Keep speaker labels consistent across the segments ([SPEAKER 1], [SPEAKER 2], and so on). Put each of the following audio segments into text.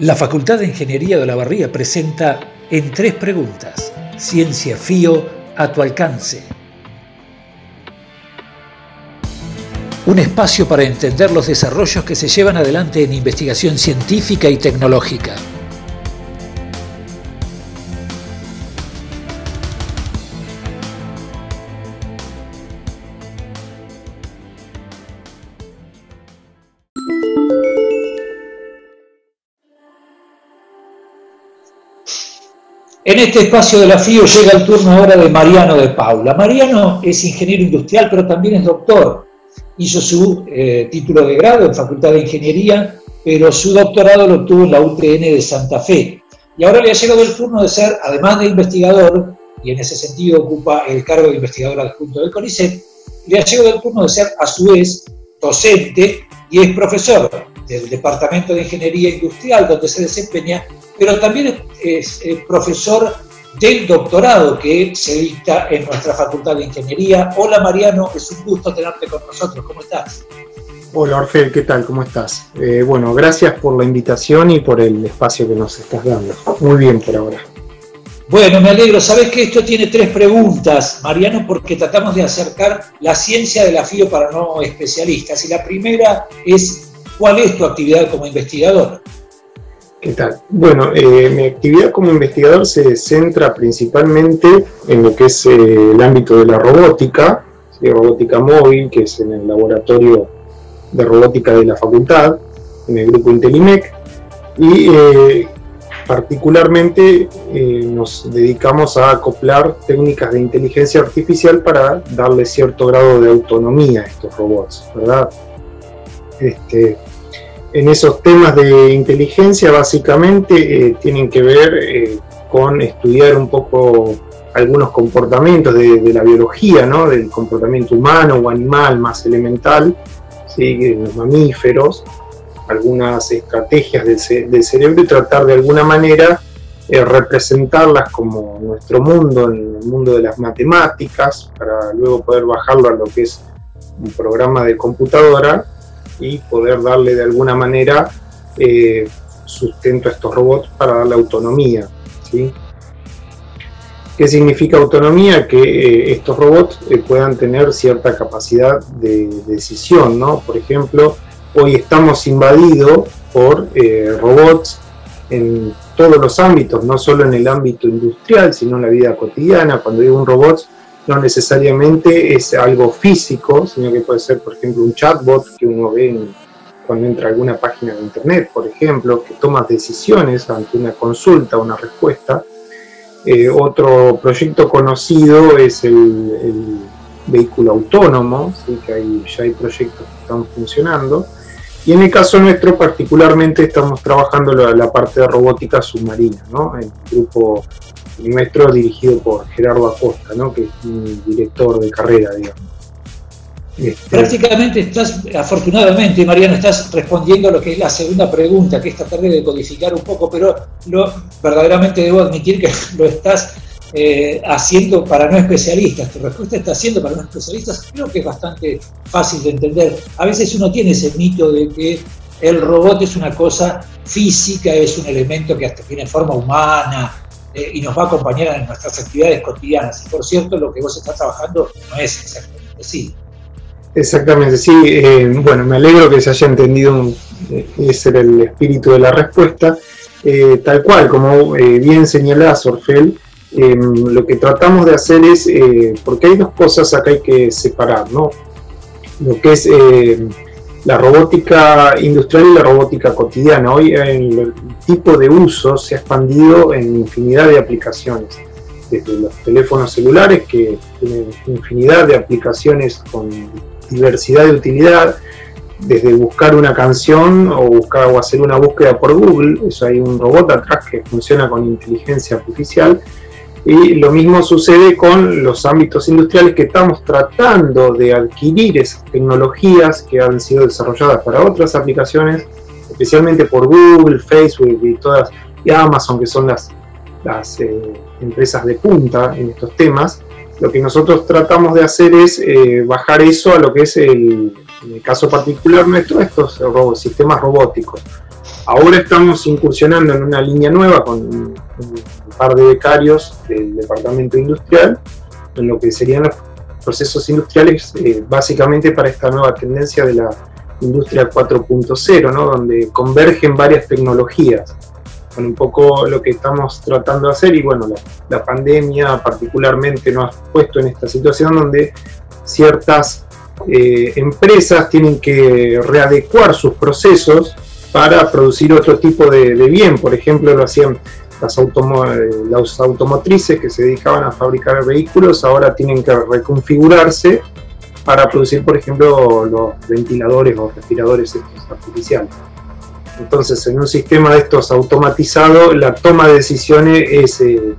[SPEAKER 1] La Facultad de Ingeniería de la Barría presenta En tres preguntas, Ciencia FIO a tu alcance. Un espacio para entender los desarrollos que se llevan adelante en investigación científica y tecnológica. En este espacio de la FIO llega el turno ahora de Mariano de Paula. Mariano es ingeniero industrial, pero también es doctor. Hizo su eh, título de grado en Facultad de Ingeniería, pero su doctorado lo obtuvo en la UTN de Santa Fe. Y ahora le ha llegado el turno de ser, además de investigador, y en ese sentido ocupa el cargo de investigador adjunto del CONICET, le ha llegado el turno de ser, a su vez, docente y es profesor del Departamento de Ingeniería Industrial, donde se desempeña pero también es, profesor del doctorado que se dicta en nuestra Facultad de Ingeniería. Hola Mariano, es un gusto tenerte con nosotros. ¿Cómo estás?
[SPEAKER 2] Hola Orfel, ¿qué tal? ¿Cómo estás? Eh, bueno, gracias por la invitación y por el espacio que nos estás dando. Muy bien por ahora.
[SPEAKER 1] Bueno, me alegro. Sabes que esto tiene tres preguntas, Mariano, porque tratamos de acercar la ciencia del afío para no especialistas. Y la primera es, ¿cuál es tu actividad como investigador?
[SPEAKER 2] ¿Qué tal? Bueno, eh, mi actividad como investigador se centra principalmente en lo que es eh, el ámbito de la robótica, robótica móvil, que es en el laboratorio de robótica de la facultad, en el grupo Intelimec, y eh, particularmente nos dedicamos a acoplar técnicas de inteligencia artificial para darle cierto grado de autonomía a estos robots, ¿verdad? Este, en esos temas de inteligencia básicamente eh, tienen que ver eh, con estudiar un poco algunos comportamientos de, la biología, ¿no? del comportamiento humano o animal más elemental, ¿sí? los mamíferos, algunas estrategias del, cerebro y tratar de alguna manera eh, representarlas como nuestro mundo, en el mundo de las matemáticas, para luego poder bajarlo a lo que es un programa de computadora y poder darle de alguna manera eh, sustento a estos robots para darle autonomía. ¿sí? ¿Qué significa autonomía? Que eh, estos robots eh, puedan tener cierta capacidad de, decisión. ¿no? Por ejemplo, hoy estamos invadidos por robots en todos los ámbitos, no solo en el ámbito industrial, sino en la vida cotidiana. Cuando digo un robot, no necesariamente es algo físico, sino que puede ser, por ejemplo, un chatbot que uno ve cuando entra a alguna página de internet, por ejemplo, que toma decisiones ante una consulta, una respuesta. Eh, otro proyecto conocido es el, vehículo autónomo, que hay, ya hay proyectos que están funcionando. Y en el caso nuestro, particularmente, estamos trabajando la, la parte de robótica submarina, ¿no? el grupo nuestro dirigido por Gerardo Acosta, ¿no? que es un director de carrera, digamos.
[SPEAKER 1] Este, Prácticamente estás, afortunadamente, Mariano, estás respondiendo a lo que es la segunda pregunta, que es tratar de decodificar un poco, pero lo, verdaderamente debo admitir que lo estás eh, haciendo para no especialistas. Tu respuesta está haciendo para no especialistas, creo que es bastante fácil de entender. A veces uno tiene ese mito de que el robot es una cosa física, es un elemento que hasta tiene forma humana, eh, y nos va a acompañar en nuestras actividades cotidianas. Y por cierto, lo que vos estás trabajando no es exactamente así.
[SPEAKER 2] Exactamente, sí. Eh, bueno, me alegro que se haya entendido, eh, ese era el espíritu de la respuesta. tal cual, como bien señalás, Orfel, lo que tratamos de hacer es, porque hay dos cosas acá hay que separar, ¿no? Lo que es la robótica industrial y la robótica cotidiana. Hoy el tipo de uso se ha expandido en infinidad de aplicaciones, desde los teléfonos celulares que tienen infinidad de aplicaciones con diversidad de utilidad, desde buscar una canción o buscar o hacer una búsqueda por Google, eso hay un robot atrás que funciona con inteligencia artificial, y lo mismo sucede con los ámbitos industriales que estamos tratando de adquirir esas tecnologías que han sido desarrolladas para otras aplicaciones, especialmente por Google, Facebook y todas, y Amazon, que son las, las eh, empresas de punta en estos temas. Lo que nosotros tratamos de hacer es eh, bajar eso a lo que es el, en el caso particular nuestro, estos sistemas robóticos Ahora estamos incursionando en una línea nueva con par de becarios del departamento industrial, en lo que serían los procesos industriales, eh, básicamente para esta nueva tendencia de la industria 4.0, ¿no? donde convergen varias tecnologías con un poco lo que estamos tratando de hacer y bueno, la, pandemia particularmente nos ha puesto en esta situación donde ciertas eh, empresas tienen que readecuar sus procesos para producir otro tipo de, bien. Por ejemplo, lo hacían las, las, automotrices que se dedicaban a fabricar vehículos, ahora tienen que reconfigurarse para producir, por ejemplo, los ventiladores o respiradores artificiales. Entonces, en un sistema de estos automatizado, la toma de decisiones es, eh,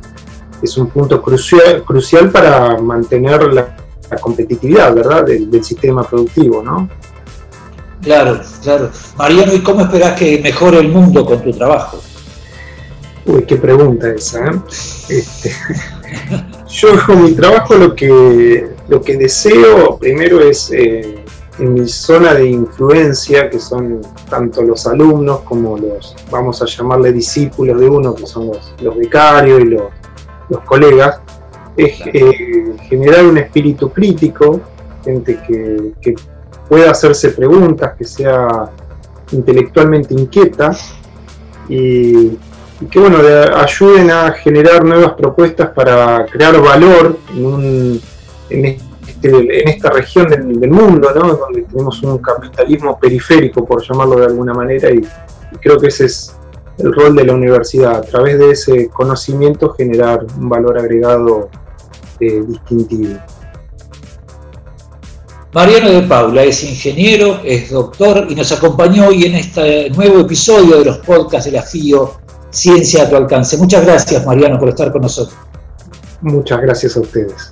[SPEAKER 2] es un punto crucial, crucial para mantener la, competitividad ¿verdad? Del, sistema productivo. ¿no?
[SPEAKER 1] Claro, claro. Mariano, ¿y cómo esperás que mejore el mundo con tu trabajo?
[SPEAKER 2] Uy, qué pregunta esa. ¿eh? Este, yo con mi trabajo lo que, lo que deseo primero es eh, en mi zona de influencia, que son tanto los alumnos como los, vamos a llamarle discípulos de uno, que son los, becarios y los, colegas, es eh, generar un espíritu crítico, gente que, pueda hacerse preguntas, que sea intelectualmente inquieta y, que bueno, ayuden a generar nuevas propuestas para crear valor en, en en esta región del, mundo, ¿no? donde tenemos un capitalismo periférico, por llamarlo de alguna manera, y, creo que ese es el rol de la universidad, a través de ese conocimiento generar un valor agregado eh, distintivo.
[SPEAKER 1] Mariano de Paula es ingeniero, es doctor y nos acompañó hoy en este nuevo episodio de los podcasts de la FIO, Ciencia a tu alcance. Muchas gracias Mariano por estar con nosotros.
[SPEAKER 2] Muchas gracias a ustedes.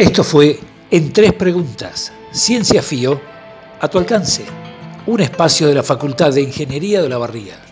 [SPEAKER 1] Esto fue En Tres Preguntas, Ciencia FIO, a tu alcance, un espacio de la Facultad de Ingeniería de la Barría.